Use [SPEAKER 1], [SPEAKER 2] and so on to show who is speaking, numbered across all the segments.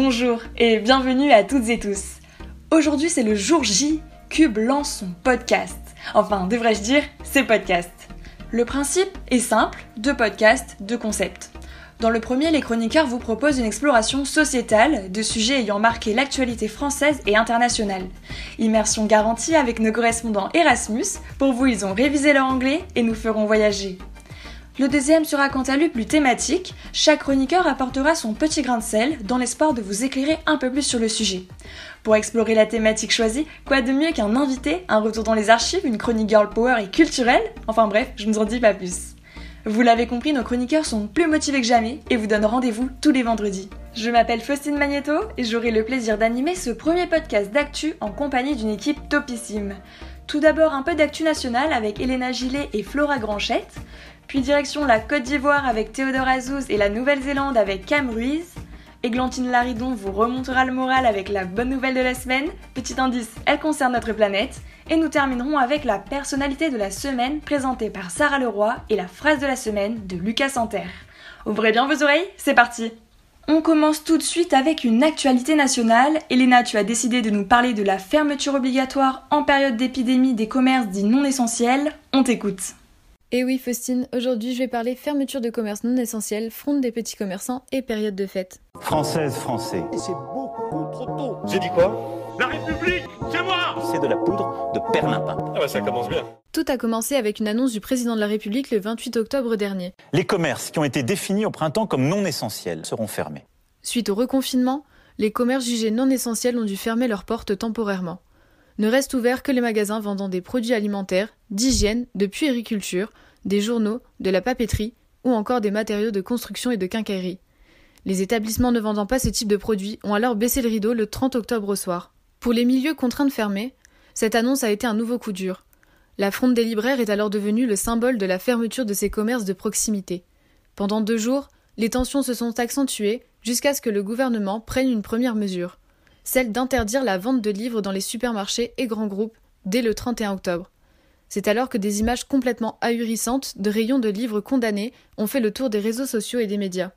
[SPEAKER 1] Bonjour et bienvenue à toutes et tous. Aujourd'hui c'est le jour J, Cube lance son podcast. Enfin, devrais-je dire, ses podcasts. Le principe est simple, deux podcasts, deux concepts. Dans le premier, les chroniqueurs vous proposent une exploration sociétale de sujets ayant marqué l'actualité française et internationale. Immersion garantie avec nos correspondants Erasmus. Pour vous, ils ont révisé leur anglais et nous feront voyager. Le deuxième sera quant à lui plus thématique. Chaque chroniqueur apportera son petit grain de sel dans l'espoir de vous éclairer un peu plus sur le sujet. Pour explorer la thématique choisie, quoi de mieux qu'un invité, un retour dans les archives, une chronique girl power et culturelle? Enfin bref, je ne vous en dis pas plus. Vous l'avez compris, nos chroniqueurs sont plus motivés que jamais et vous donnent rendez-vous tous les vendredis. Je m'appelle Faustine Magneto et j'aurai le plaisir d'animer ce premier podcast d'actu en compagnie d'une équipe topissime. Tout d'abord un peu d'actu nationale avec Elena Gillet et Flora Granchette, puis direction la Côte d'Ivoire avec Théodore Azouz et la Nouvelle-Zélande avec Cam Ruiz. Églantine Laridon vous remontera le moral avec la bonne nouvelle de la semaine. Petit indice, elle concerne notre planète. Et nous terminerons avec la personnalité de la semaine présentée par Sarah Leroy et la phrase de la semaine de Lucas Santerre. Ouvrez bien vos oreilles, c'est parti on commence tout de suite avec une actualité nationale. Elena, tu as décidé de nous parler de la fermeture obligatoire en période d'épidémie des commerces dits non essentiels. On t'écoute.
[SPEAKER 2] Et oui, Faustine, aujourd'hui je vais parler fermeture de commerce non essentiel, fronde des petits commerçants et période de fête.
[SPEAKER 3] Française, français.
[SPEAKER 4] Et c'est beaucoup trop tôt.
[SPEAKER 5] J'ai dit quoi? La République, c'est moi
[SPEAKER 3] C'est de la poudre de perlimpin.
[SPEAKER 5] Ah bah ça commence bien.
[SPEAKER 2] Tout a commencé avec une annonce du président de la République le 28 octobre dernier.
[SPEAKER 3] Les commerces qui ont été définis au printemps comme non essentiels seront fermés.
[SPEAKER 2] Suite au reconfinement, les commerces jugés non essentiels ont dû fermer leurs portes temporairement. Ne restent ouverts que les magasins vendant des produits alimentaires, d'hygiène, de puériculture, des journaux, de la papeterie ou encore des matériaux de construction et de quincaillerie. Les établissements ne vendant pas ce type de produits ont alors baissé le rideau le 30 octobre au soir. Pour les milieux contraints de fermer, cette annonce a été un nouveau coup dur. La fronde des libraires est alors devenue le symbole de la fermeture de ces commerces de proximité. Pendant deux jours, les tensions se sont accentuées jusqu'à ce que le gouvernement prenne une première mesure celle d'interdire la vente de livres dans les supermarchés et grands groupes dès le 31 octobre. C'est alors que des images complètement ahurissantes de rayons de livres condamnés ont fait le tour des réseaux sociaux et des médias.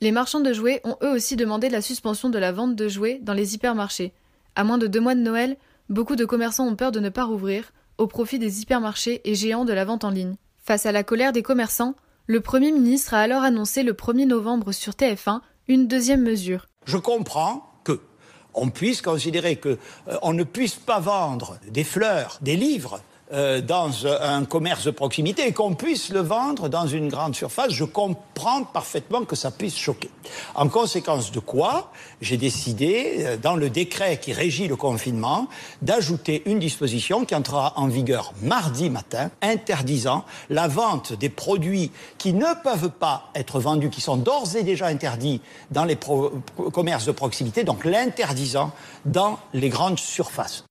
[SPEAKER 2] Les marchands de jouets ont eux aussi demandé la suspension de la vente de jouets dans les hypermarchés. À moins de deux mois de Noël, beaucoup de commerçants ont peur de ne pas rouvrir, au profit des hypermarchés et géants de la vente en ligne. Face à la colère des commerçants, le Premier ministre a alors annoncé le 1er novembre sur TF1 une deuxième mesure.
[SPEAKER 4] Je comprends on puisse considérer qu'on euh, ne puisse pas vendre des fleurs, des livres euh, dans un commerce de proximité et qu'on puisse le vendre dans une grande surface, je comprends parfaitement que ça puisse choquer. En conséquence de quoi, j'ai décidé, euh, dans le décret qui régit le confinement, d'ajouter une disposition qui entrera en vigueur mardi matin, interdisant la vente des produits qui ne peuvent pas être vendus, qui sont d'ores et déjà interdits dans les commerces de proximité, donc l'interdisant dans les grandes surfaces.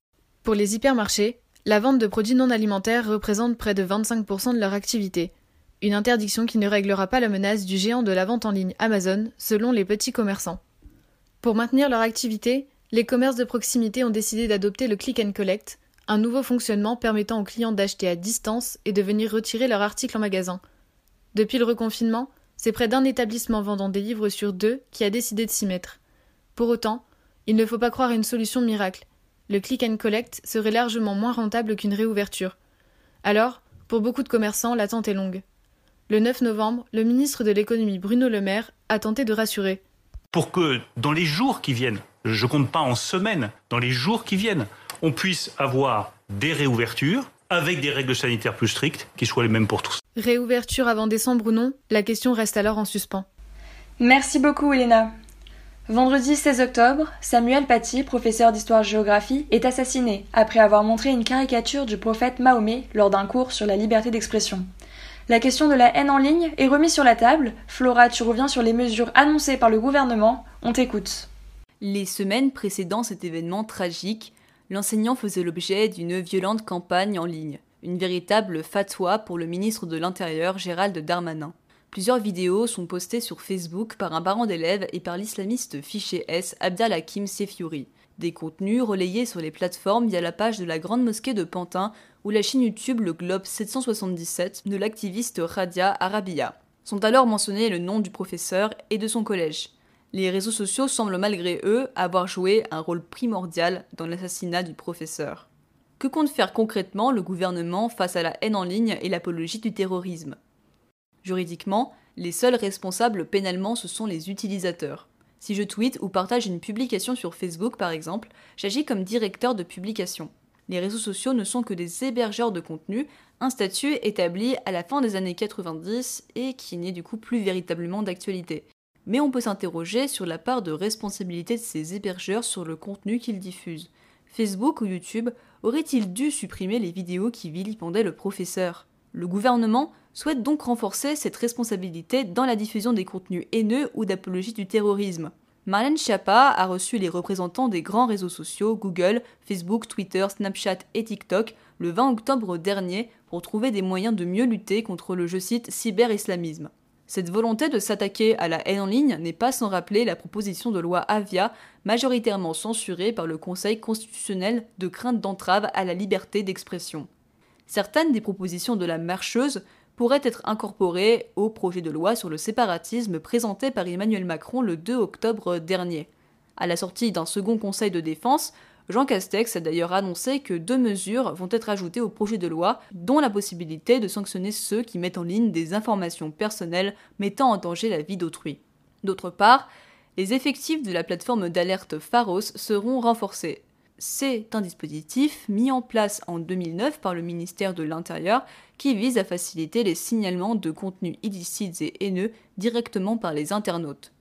[SPEAKER 2] Pour les hypermarchés, la vente de produits non alimentaires représente près de 25% de leur activité. Une interdiction qui ne réglera pas la menace du géant de la vente en ligne Amazon, selon les petits commerçants. Pour maintenir leur activité, les commerces de proximité ont décidé d'adopter le click and collect, un nouveau fonctionnement permettant aux clients d'acheter à distance et de venir retirer leurs articles en magasin. Depuis le reconfinement, c'est près d'un établissement vendant des livres sur deux qui a décidé de s'y mettre. Pour autant, il ne faut pas croire à une solution miracle le click and collect serait largement moins rentable qu'une réouverture. Alors, pour beaucoup de commerçants, l'attente est longue. Le 9 novembre, le ministre de l'économie Bruno Le Maire a tenté de rassurer.
[SPEAKER 6] Pour que dans les jours qui viennent, je ne compte pas en semaines, dans les jours qui viennent, on puisse avoir des réouvertures avec des règles sanitaires plus strictes qui soient les mêmes pour tous.
[SPEAKER 2] Réouverture avant décembre ou non, la question reste alors en suspens.
[SPEAKER 1] Merci beaucoup, Elena. Vendredi 16 octobre, Samuel Paty, professeur d'histoire-géographie, est assassiné après avoir montré une caricature du prophète Mahomet lors d'un cours sur la liberté d'expression. La question de la haine en ligne est remise sur la table. Flora, tu reviens sur les mesures annoncées par le gouvernement. On t'écoute.
[SPEAKER 7] Les semaines précédant cet événement tragique, l'enseignant faisait l'objet d'une violente campagne en ligne, une véritable fatwa pour le ministre de l'Intérieur Gérald Darmanin. Plusieurs vidéos sont postées sur Facebook par un parent d'élève et par l'islamiste fiché S Abdal Hakim Sefiouri. Des contenus relayés sur les plateformes via la page de la Grande Mosquée de Pantin ou la chaîne YouTube Le Globe 777 de l'activiste Radia Arabia. Sont alors mentionnés le nom du professeur et de son collège. Les réseaux sociaux semblent malgré eux avoir joué un rôle primordial dans l'assassinat du professeur. Que compte faire concrètement le gouvernement face à la haine en ligne et l'apologie du terrorisme? Juridiquement, les seuls responsables pénalement ce sont les utilisateurs. Si je tweete ou partage une publication sur Facebook par exemple, j'agis comme directeur de publication. Les réseaux sociaux ne sont que des hébergeurs de contenu, un statut établi à la fin des années 90 et qui n'est du coup plus véritablement d'actualité. Mais on peut s'interroger sur la part de responsabilité de ces hébergeurs sur le contenu qu'ils diffusent. Facebook ou YouTube aurait-il dû supprimer les vidéos qui vilipendaient le professeur? Le gouvernement souhaite donc renforcer cette responsabilité dans la diffusion des contenus haineux ou d'apologie du terrorisme. Marlène Schiappa a reçu les représentants des grands réseaux sociaux Google, Facebook, Twitter, Snapchat et TikTok le 20 octobre dernier pour trouver des moyens de mieux lutter contre le, je cite, cyber-islamisme. Cette volonté de s'attaquer à la haine en ligne n'est pas sans rappeler la proposition de loi Avia, majoritairement censurée par le Conseil constitutionnel de crainte d'entrave à la liberté d'expression. Certaines des propositions de la marcheuse pourraient être incorporées au projet de loi sur le séparatisme présenté par Emmanuel Macron le 2 octobre dernier. À la sortie d'un second conseil de défense, Jean Castex a d'ailleurs annoncé que deux mesures vont être ajoutées au projet de loi, dont la possibilité de sanctionner ceux qui mettent en ligne des informations personnelles mettant en danger la vie d'autrui. D'autre part, les effectifs de la plateforme d'alerte Pharos seront renforcés. C'est un dispositif mis en place en 2009 par le ministère de l'Intérieur qui vise à faciliter les signalements de contenus illicites et haineux directement par les internautes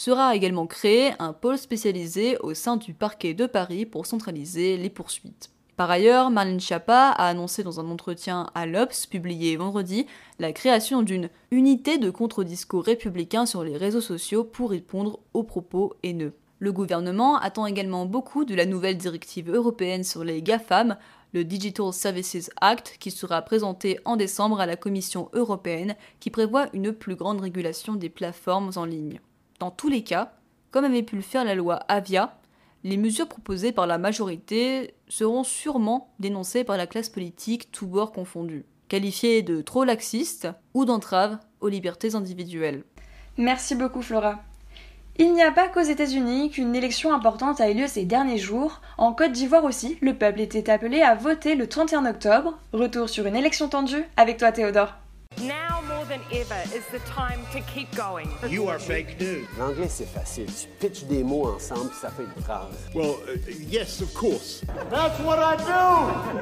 [SPEAKER 7] sera également créé un pôle spécialisé au sein du parquet de Paris pour centraliser les poursuites. Par ailleurs, Marlène Schiappa a annoncé dans un entretien à l'Obs publié vendredi la création d'une unité de contre-discours républicain sur les réseaux sociaux pour répondre aux propos haineux. Le gouvernement attend également beaucoup de la nouvelle directive européenne sur les GAFAM, le Digital Services Act, qui sera présenté en décembre à la Commission européenne, qui prévoit une plus grande régulation des plateformes en ligne. Dans tous les cas, comme avait pu le faire la loi Avia, les mesures proposées par la majorité seront sûrement dénoncées par la classe politique tous bords confondus, qualifiées de trop laxistes ou d'entraves aux libertés individuelles.
[SPEAKER 1] Merci beaucoup Flora. Il n'y a pas qu'aux États-Unis qu'une élection importante a eu lieu ces derniers jours. En Côte d'Ivoire aussi, le peuple était appelé à voter le 31 octobre. Retour sur une élection tendue avec toi Théodore.
[SPEAKER 8] Now more than ever is the time to keep going.
[SPEAKER 5] You are fake news.
[SPEAKER 9] L'anglais, c'est facile. Tu pitches des mots ensemble, ça fait une phrase.
[SPEAKER 5] Well, uh, yes, of course.
[SPEAKER 10] That's what I do!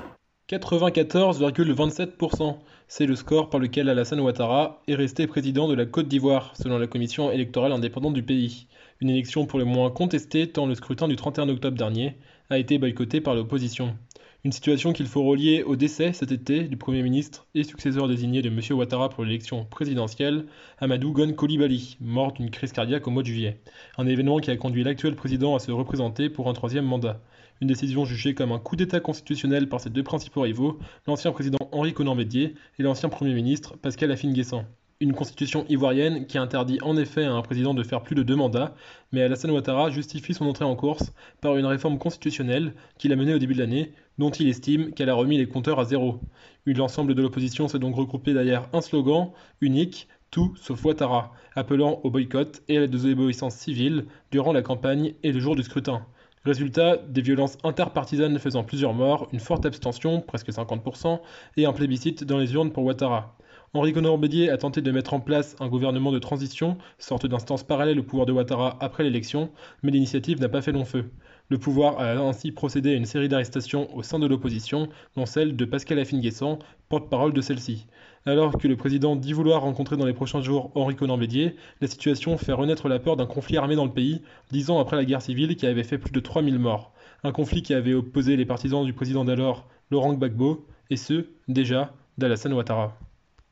[SPEAKER 10] 94,27%. C'est le score par lequel Alassane Ouattara est resté président de la Côte d'Ivoire, selon la commission électorale indépendante du pays. Une élection pour le moins contestée tant le scrutin du 31 octobre dernier a été boycotté par l'opposition. Une situation qu'il faut relier au décès cet été du Premier ministre et successeur désigné de M. Ouattara pour l'élection présidentielle, Amadou Gon Coulibaly, mort d'une crise cardiaque au mois de juillet. Un événement qui a conduit l'actuel président à se représenter pour un troisième mandat. Une décision jugée comme un coup d'État constitutionnel par ses deux principaux rivaux, l'ancien président Henri Conan Bédier et l'ancien Premier ministre Pascal Afine-Guessant. Une constitution ivoirienne qui interdit en effet à un président de faire plus de deux mandats, mais Alassane Ouattara justifie son entrée en course par une réforme constitutionnelle qu'il a menée au début de l'année, dont il estime qu'elle a remis les compteurs à zéro. L'ensemble de l'opposition s'est donc regroupé derrière un slogan unique, tout sauf Ouattara, appelant au boycott et à la désobéissance civile durant la campagne et le jour du scrutin. Résultat, des violences interpartisanes faisant plusieurs morts, une forte abstention, presque 50%, et un plébiscite dans les urnes pour Ouattara. Henri Conan Bédier a tenté de mettre en place un gouvernement de transition, sorte d'instance parallèle au pouvoir de Ouattara après l'élection, mais l'initiative n'a pas fait long feu. Le pouvoir a ainsi procédé à une série d'arrestations au sein de l'opposition, dont celle de Pascal Afine-Guessant, porte-parole de celle-ci. Alors que le président dit vouloir rencontrer dans les prochains jours Henri Conan Bédier, la situation fait renaître la peur d'un conflit armé dans le pays, dix ans après la guerre civile qui avait fait plus de 3000 morts. Un conflit qui avait opposé les partisans du président d'alors, Laurent Gbagbo, et ceux, déjà, d'Alassane Ouattara.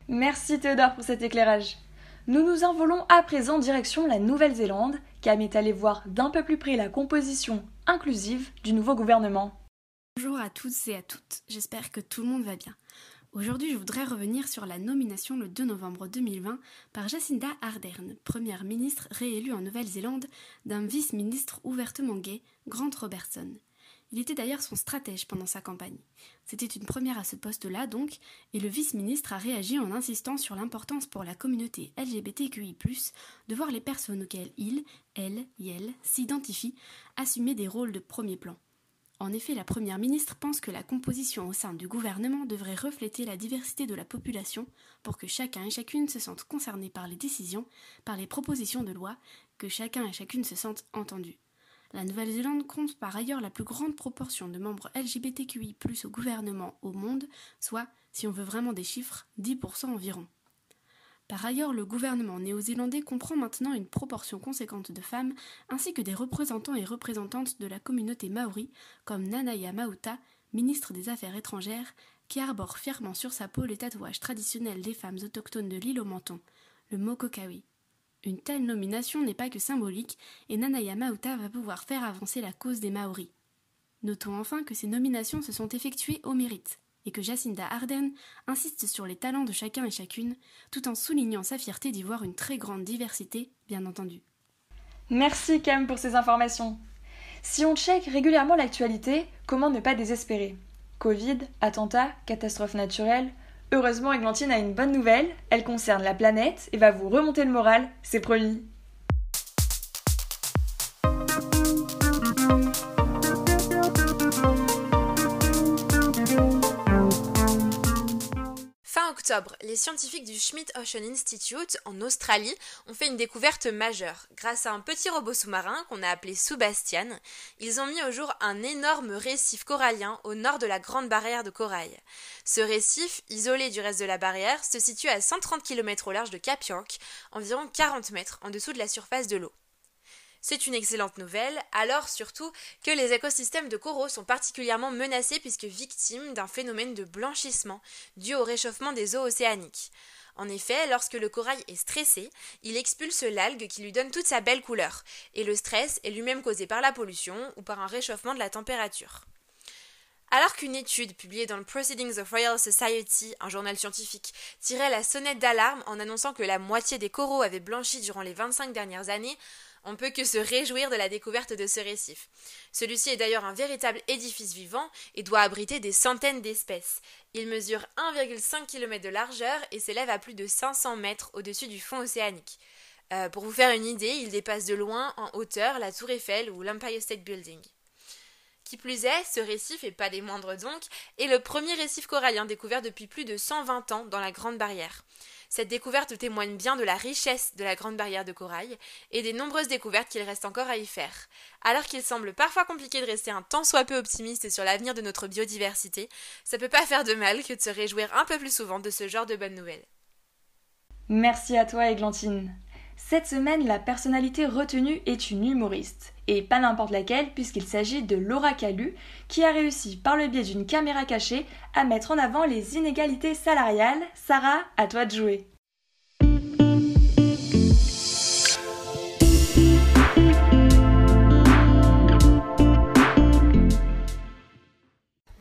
[SPEAKER 1] Merci Théodore pour cet éclairage. Nous nous envolons à présent direction la Nouvelle-Zélande, Cam est allé voir d'un peu plus près la composition inclusive du nouveau gouvernement.
[SPEAKER 11] Bonjour à tous et à toutes, j'espère que tout le monde va bien. Aujourd'hui, je voudrais revenir sur la nomination le 2 novembre 2020 par Jacinda Ardern, première ministre réélue en Nouvelle-Zélande, d'un vice-ministre ouvertement gay, Grant Robertson. Il était d'ailleurs son stratège pendant sa campagne. C'était une première à ce poste-là donc, et le vice-ministre a réagi en insistant sur l'importance pour la communauté LGBTQI+, de voir les personnes auxquelles il, elle, elle s'identifient assumer des rôles de premier plan. En effet, la Première ministre pense que la composition au sein du gouvernement devrait refléter la diversité de la population pour que chacun et chacune se sente concerné par les décisions, par les propositions de loi, que chacun et chacune se sente entendu. La Nouvelle-Zélande compte par ailleurs la plus grande proportion de membres LGBTQI au gouvernement au monde, soit, si on veut vraiment des chiffres, 10% environ. Par ailleurs, le gouvernement néo-zélandais comprend maintenant une proportion conséquente de femmes, ainsi que des représentants et représentantes de la communauté maori, comme Nanaya Mauta, ministre des Affaires étrangères, qui arbore fièrement sur sa peau les tatouages traditionnels des femmes autochtones de l'île au menton, le mokokawi. Une telle nomination n'est pas que symbolique, et Nanaya Mauta va pouvoir faire avancer la cause des Maoris. Notons enfin que ces nominations se sont effectuées au mérite et que Jacinda Ardern insiste sur les talents de chacun et chacune, tout en soulignant sa fierté d'y voir une très grande diversité, bien entendu.
[SPEAKER 1] Merci Cam pour ces informations. Si on check régulièrement l'actualité, comment ne pas désespérer? Covid, attentats, catastrophes naturelles Heureusement, Eglantine a une bonne nouvelle, elle concerne la planète et va vous remonter le moral, c'est promis.
[SPEAKER 12] Octobre, les scientifiques du Schmidt Ocean Institute en Australie ont fait une découverte majeure. Grâce à un petit robot sous-marin qu'on a appelé Sebastian, ils ont mis au jour un énorme récif corallien au nord de la Grande Barrière de Corail. Ce récif, isolé du reste de la barrière, se situe à 130 km au large de Cap York, environ 40 mètres en dessous de la surface de l'eau. C'est une excellente nouvelle, alors surtout que les écosystèmes de coraux sont particulièrement menacés puisque victimes d'un phénomène de blanchissement dû au réchauffement des eaux océaniques. En effet, lorsque le corail est stressé, il expulse l'algue qui lui donne toute sa belle couleur, et le stress est lui-même causé par la pollution ou par un réchauffement de la température. Alors qu'une étude publiée dans le Proceedings of Royal Society, un journal scientifique, tirait la sonnette d'alarme en annonçant que la moitié des coraux avaient blanchi durant les 25 dernières années, on peut que se réjouir de la découverte de ce récif. Celui-ci est d'ailleurs un véritable édifice vivant et doit abriter des centaines d'espèces. Il mesure 1,5 km de largeur et s'élève à plus de 500 mètres au-dessus du fond océanique. Euh, pour vous faire une idée, il dépasse de loin en hauteur la Tour Eiffel ou l'Empire State Building. Qui plus est, ce récif, et pas des moindres donc, est le premier récif corallien découvert depuis plus de 120 ans dans la Grande Barrière. Cette découverte témoigne bien de la richesse de la Grande Barrière de Corail et des nombreuses découvertes qu'il reste encore à y faire. Alors qu'il semble parfois compliqué de rester un tant soit peu optimiste sur l'avenir de notre biodiversité, ça peut pas faire de mal que de se réjouir un peu plus souvent de ce genre de bonnes nouvelles.
[SPEAKER 1] Merci à toi, Églantine. Cette semaine, la personnalité retenue est une humoriste. Et pas n'importe laquelle, puisqu'il s'agit de Laura Calu, qui a réussi, par le biais d'une caméra cachée, à mettre en avant les inégalités salariales. Sarah, à toi de jouer.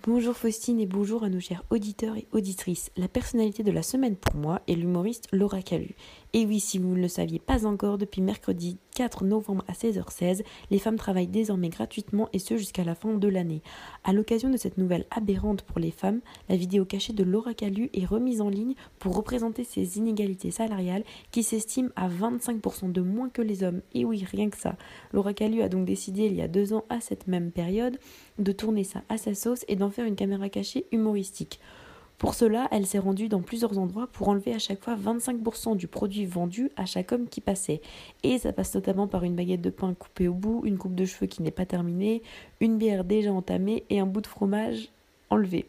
[SPEAKER 13] Bonjour Faustine et bonjour à nos chers auditeurs et auditrices. La personnalité de la semaine pour moi est l'humoriste Laura Calu. Et oui, si vous ne le saviez pas encore, depuis mercredi 4 novembre à 16h16, les femmes travaillent désormais gratuitement et ce jusqu'à la fin de l'année. À l'occasion de cette nouvelle aberrante pour les femmes, la vidéo cachée de Laura Calu est remise en ligne pour représenter ces inégalités salariales qui s'estiment à 25% de moins que les hommes. Et oui, rien que ça. Laura Calu a donc décidé il y a deux ans à cette même période de tourner ça à sa sauce et d'en faire une caméra cachée humoristique. Pour cela, elle s'est rendue dans plusieurs endroits pour enlever à chaque fois 25% du produit vendu à chaque homme qui passait. Et ça passe notamment par une baguette de pain coupée au bout, une coupe de cheveux qui n'est pas terminée, une bière déjà entamée et un bout de fromage enlevé.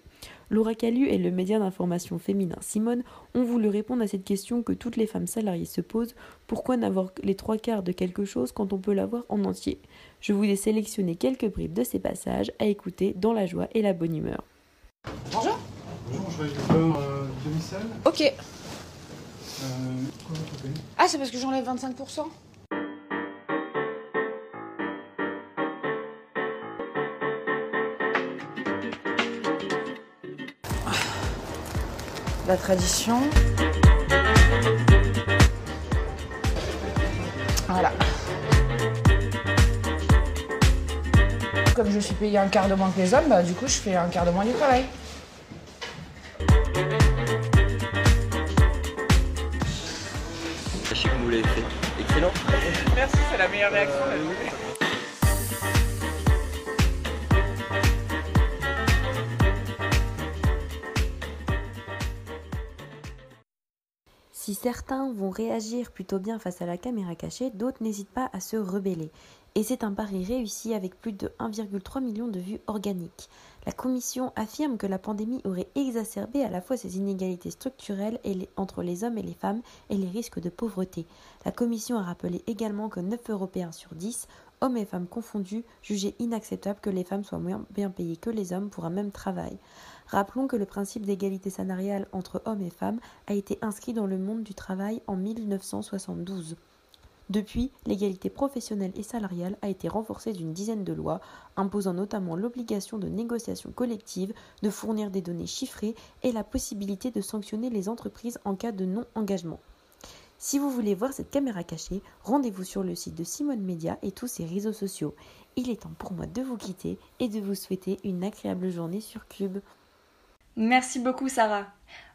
[SPEAKER 13] Laura Calu et le média d'information féminin Simone ont voulu répondre à cette question que toutes les femmes salariées se posent pourquoi n'avoir les trois quarts de quelque chose quand on peut l'avoir en entier? Je vous ai sélectionné quelques bribes de ces passages à écouter dans la joie et la bonne humeur.
[SPEAKER 14] Bonjour je vais le beurre euh, demi-sel.
[SPEAKER 15] Ok.
[SPEAKER 14] Euh,
[SPEAKER 15] Ah, c'est parce que j'enlève 25% La tradition. Voilà. Comme je suis payée un quart de moins que les hommes, bah du coup je fais un quart de moins du travail.
[SPEAKER 16] Merci, c'est la meilleure réaction.
[SPEAKER 13] Si certains vont réagir plutôt bien face à la caméra cachée, d'autres n'hésitent pas à se rebeller. Et c'est un pari réussi avec plus de 1,3 million de vues organiques. La Commission affirme que la pandémie aurait exacerbé à la fois ces inégalités structurelles entre les hommes et les femmes et les risques de pauvreté. La Commission a rappelé également que 9 Européens sur 10, hommes et femmes confondus, jugeaient inacceptable que les femmes soient moins bien payées que les hommes pour un même travail. Rappelons que le principe d'égalité salariale entre hommes et femmes a été inscrit dans le monde du travail en 1972. Depuis, l'égalité professionnelle et salariale a été renforcée d'une dizaine de lois, imposant notamment l'obligation de négociation collective, de fournir des données chiffrées et la possibilité de sanctionner les entreprises en cas de non-engagement. Si vous voulez voir cette caméra cachée, rendez-vous sur le site de Simone Media et tous ses réseaux sociaux. Il est temps pour moi de vous quitter et de vous souhaiter une agréable journée sur Cube.
[SPEAKER 1] Merci beaucoup Sarah.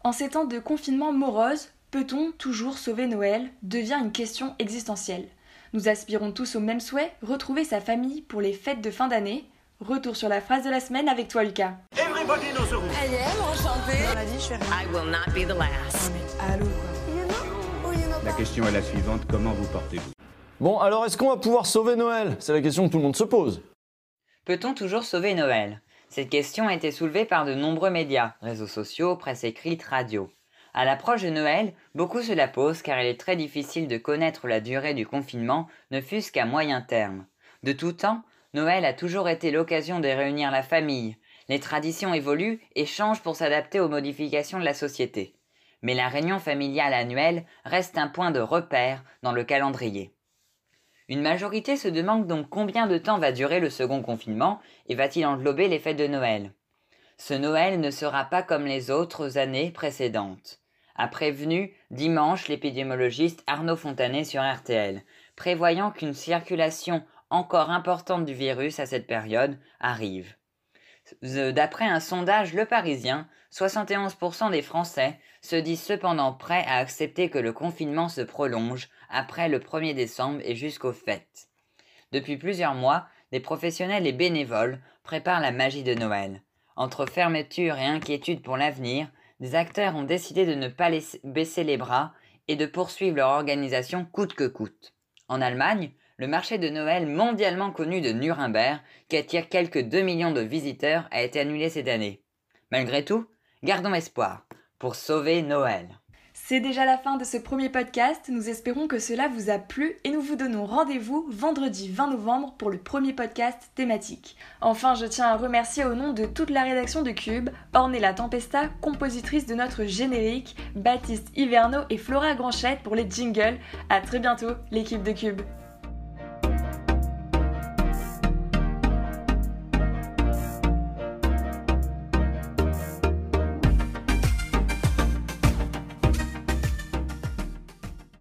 [SPEAKER 1] En ces temps de confinement morose, peut-on toujours sauver Noël devient une question existentielle. Nous aspirons tous au même souhait, retrouver sa famille pour les fêtes de fin d'année. Retour sur la phrase de la semaine avec toi Lucas.
[SPEAKER 17] Everybody knows the rules.
[SPEAKER 15] Elle est enchantée. On a dit je fais rien.
[SPEAKER 17] I will not be the last.
[SPEAKER 15] Allô quoi.
[SPEAKER 18] La question est la suivante, comment vous portez-vous?
[SPEAKER 19] Bon, alors est-ce qu'on va pouvoir sauver Noël? C'est la question que tout le monde se pose.
[SPEAKER 20] Peut-on toujours sauver Noël? Cette question a été soulevée par de nombreux médias, réseaux sociaux, presse écrite, radio. À l'approche de Noël, beaucoup se la posent car il est très difficile de connaître la durée du confinement, ne fût-ce qu'à moyen terme. De tout temps, Noël a toujours été l'occasion de réunir la famille. Les traditions évoluent et changent pour s'adapter aux modifications de la société mais la réunion familiale annuelle reste un point de repère dans le calendrier. Une majorité se demande donc combien de temps va durer le second confinement et va-t-il englober les fêtes de Noël? Ce Noël ne sera pas comme les autres années précédentes. A prévenu dimanche l'épidémiologiste Arnaud Fontanet sur RTL, prévoyant qu'une circulation encore importante du virus à cette période arrive. D'après un sondage Le Parisien, 71% des Français se disent cependant prêts à accepter que le confinement se prolonge après le 1er décembre et jusqu'aux fêtes. Depuis plusieurs mois, des professionnels et bénévoles préparent la magie de Noël. Entre fermeture et inquiétude pour l'avenir, des acteurs ont décidé de ne pas baisser les bras et de poursuivre leur organisation coûte que coûte. En Allemagne, le marché de Noël mondialement connu de Nuremberg, qui attire quelques 2 millions de visiteurs, a été annulé cette année. Malgré tout, gardons espoir pour sauver Noël.
[SPEAKER 1] C'est déjà la fin de ce premier podcast, nous espérons que cela vous a plu et nous vous donnons rendez-vous vendredi 20 novembre pour le premier podcast thématique. Enfin, je tiens à remercier au nom de toute la rédaction de Cube, Ornella Tempesta, compositrice de notre générique, Baptiste Hiverno et Flora Granchette pour les jingles. A très bientôt, l'équipe de Cube.